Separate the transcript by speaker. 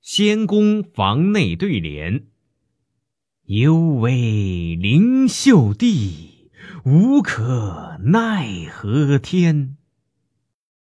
Speaker 1: 仙宫房内对联。犹为灵秀地无可奈何天。